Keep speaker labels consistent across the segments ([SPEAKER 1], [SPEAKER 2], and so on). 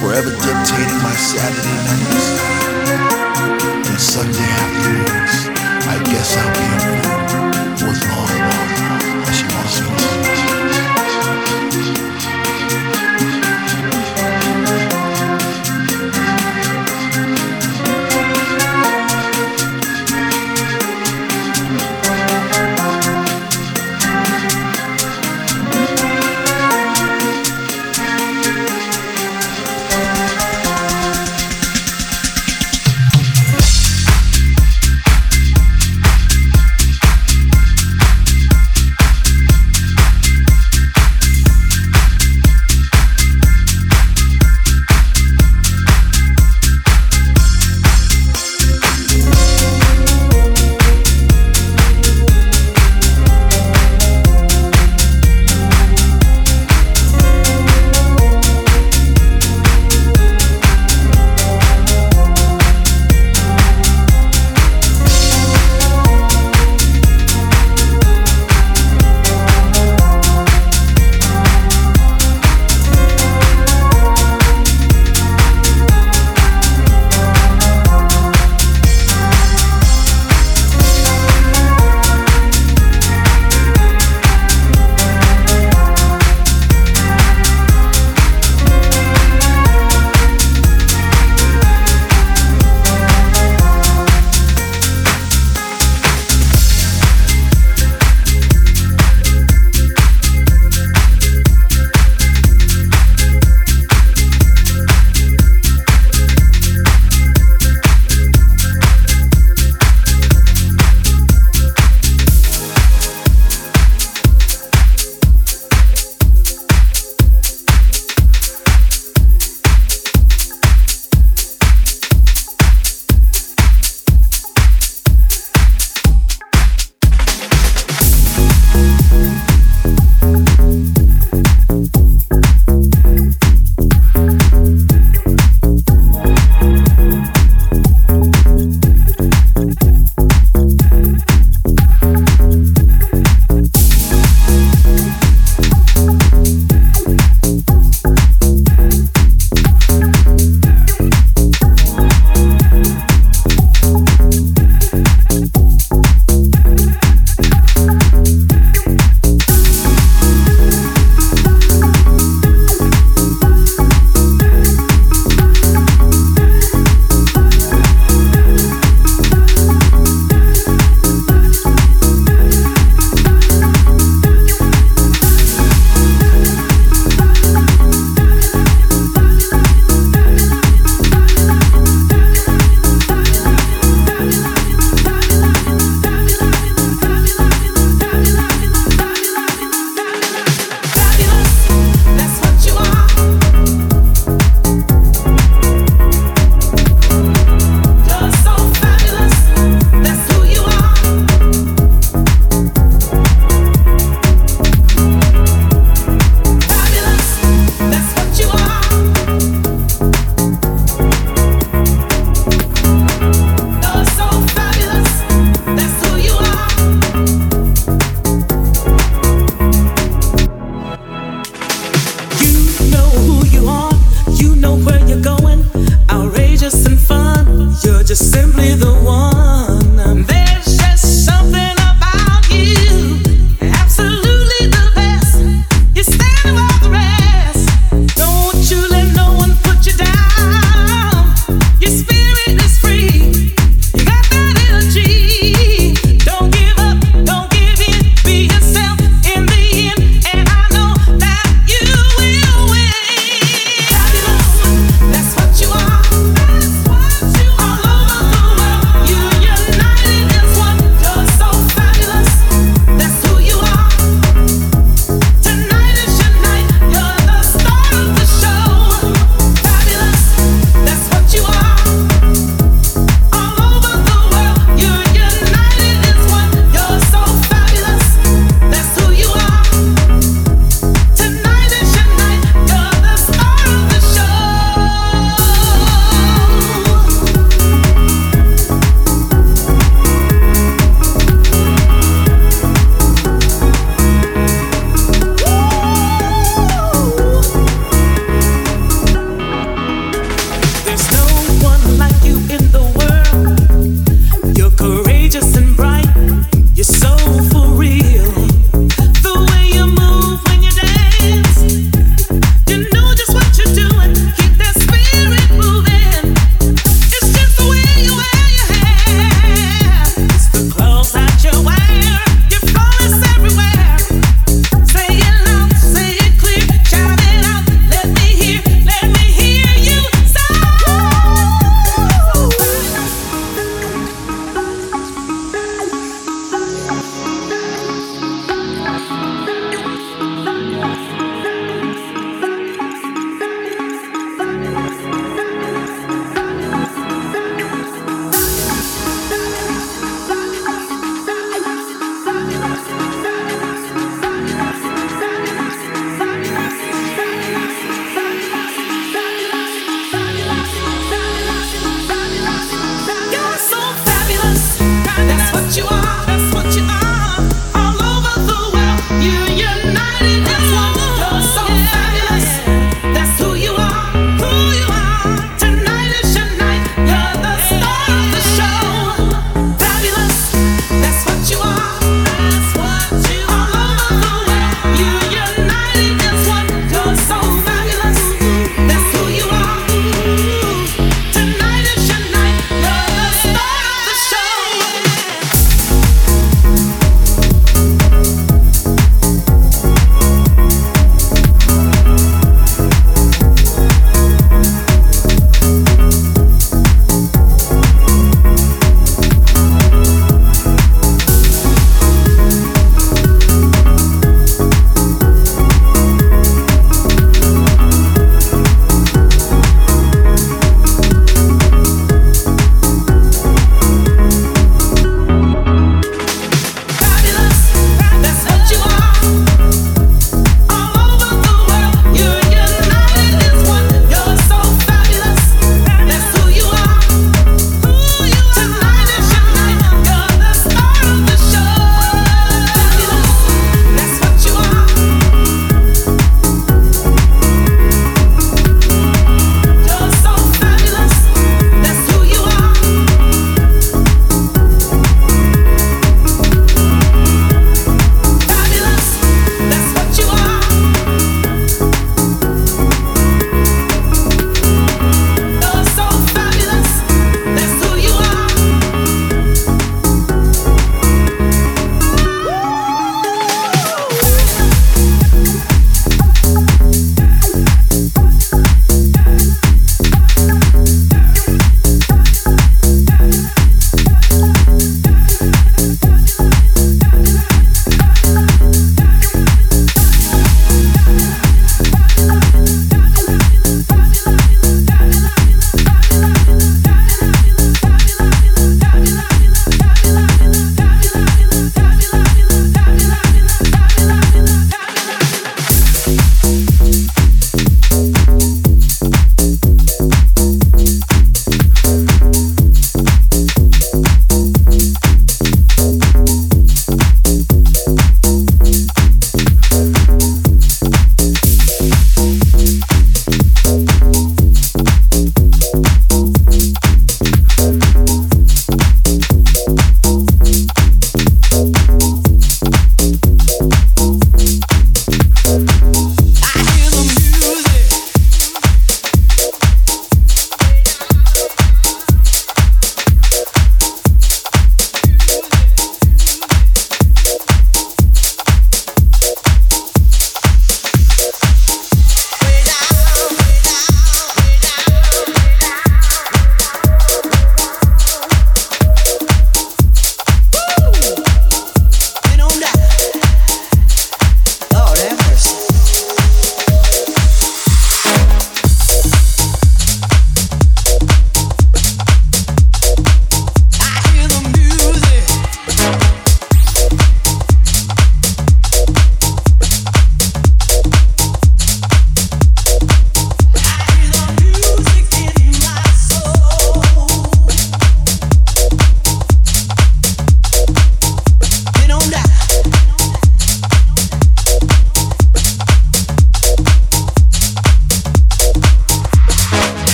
[SPEAKER 1] forever dictating my Saturday nights and Sunday afternoons. I guess I'll be a fool for as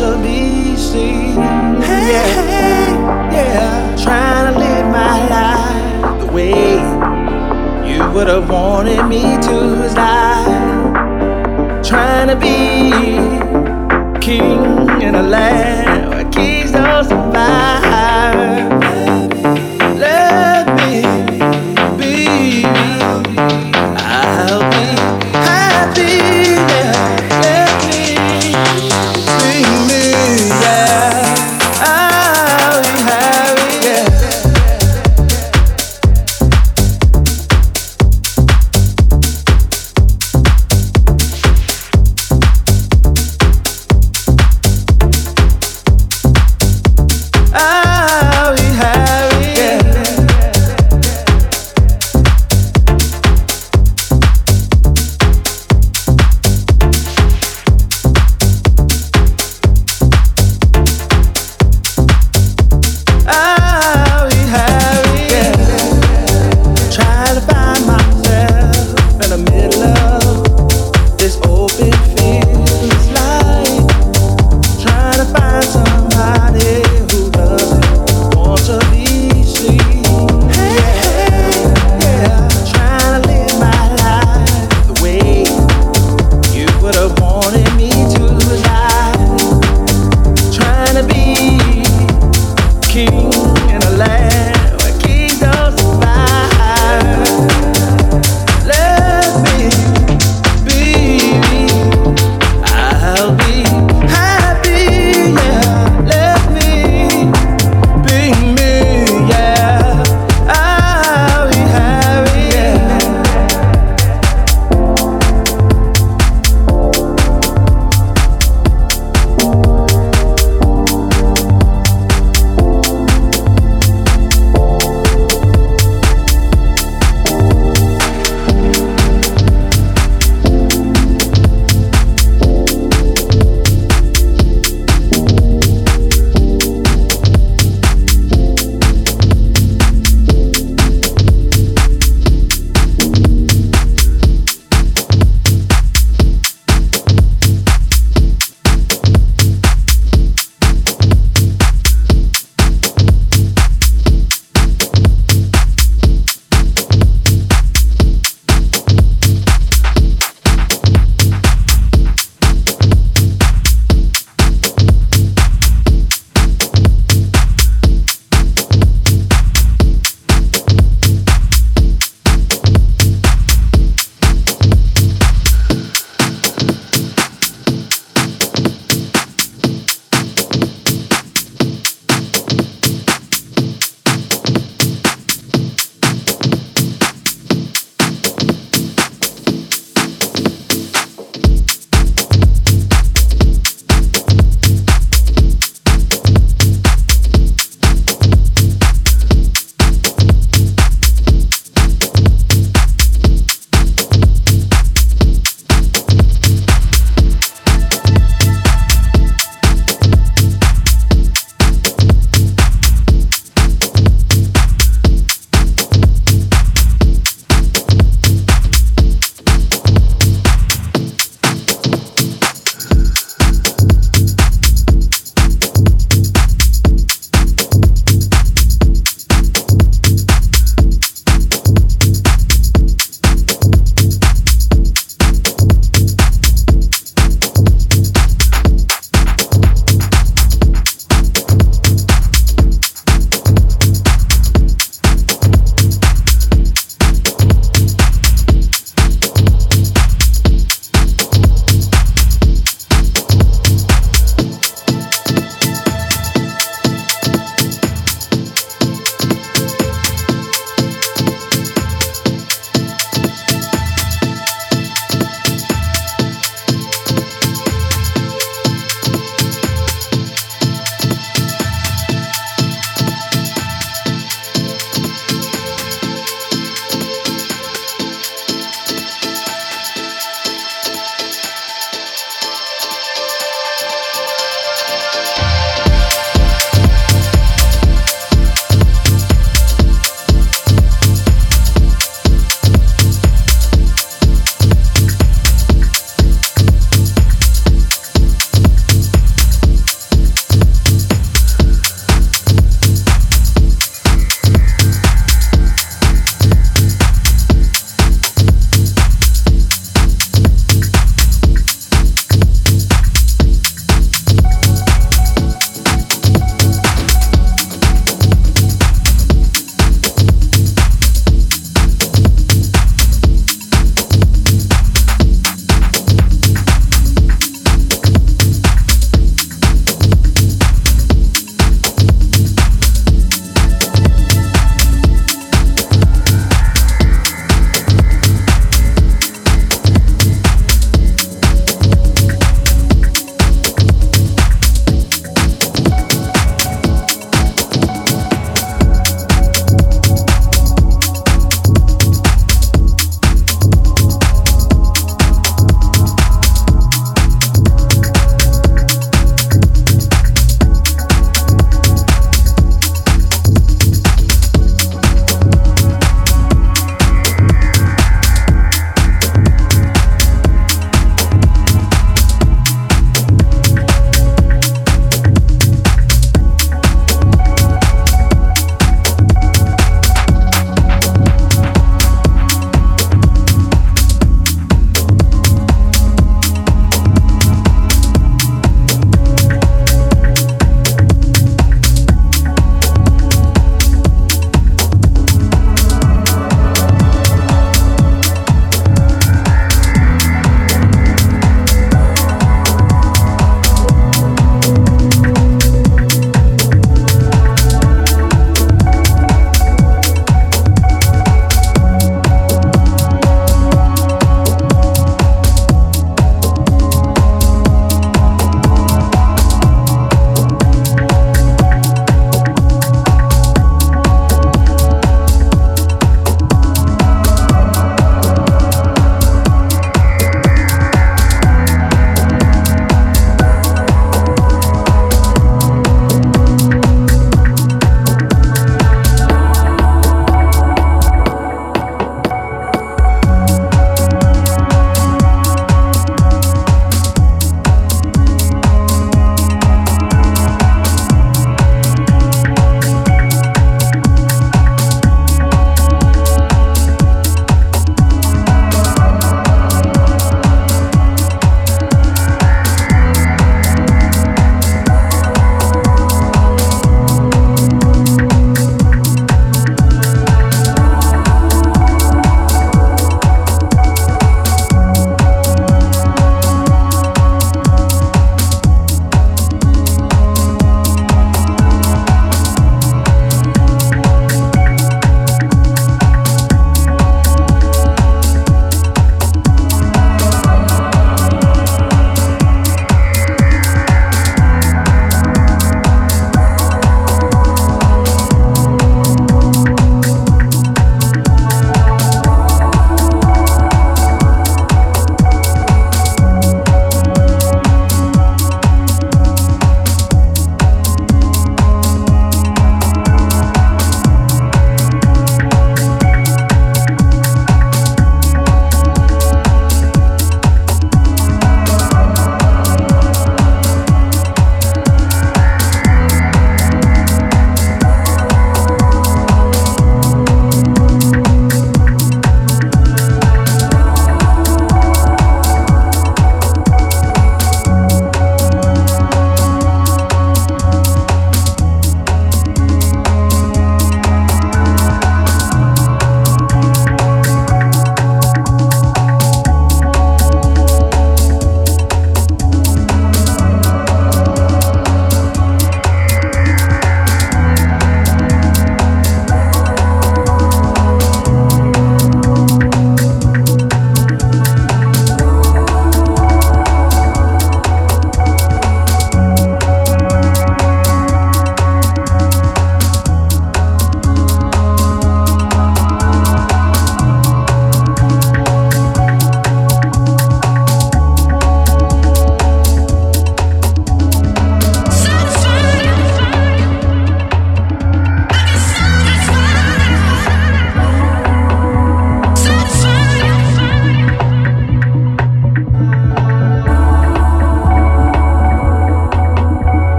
[SPEAKER 1] to
[SPEAKER 2] be seen. Yeah, yeah, trying to live my life the way you would have wanted me to live. Trying to be king in a land where kings don't survive.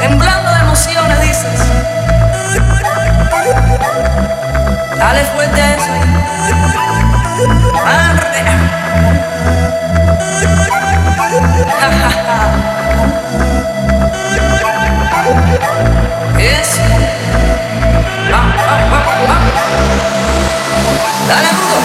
[SPEAKER 2] temblando de emociones, dices. Dale fuerte a eso. Arde. Eso. Ah, ah, Dale duro.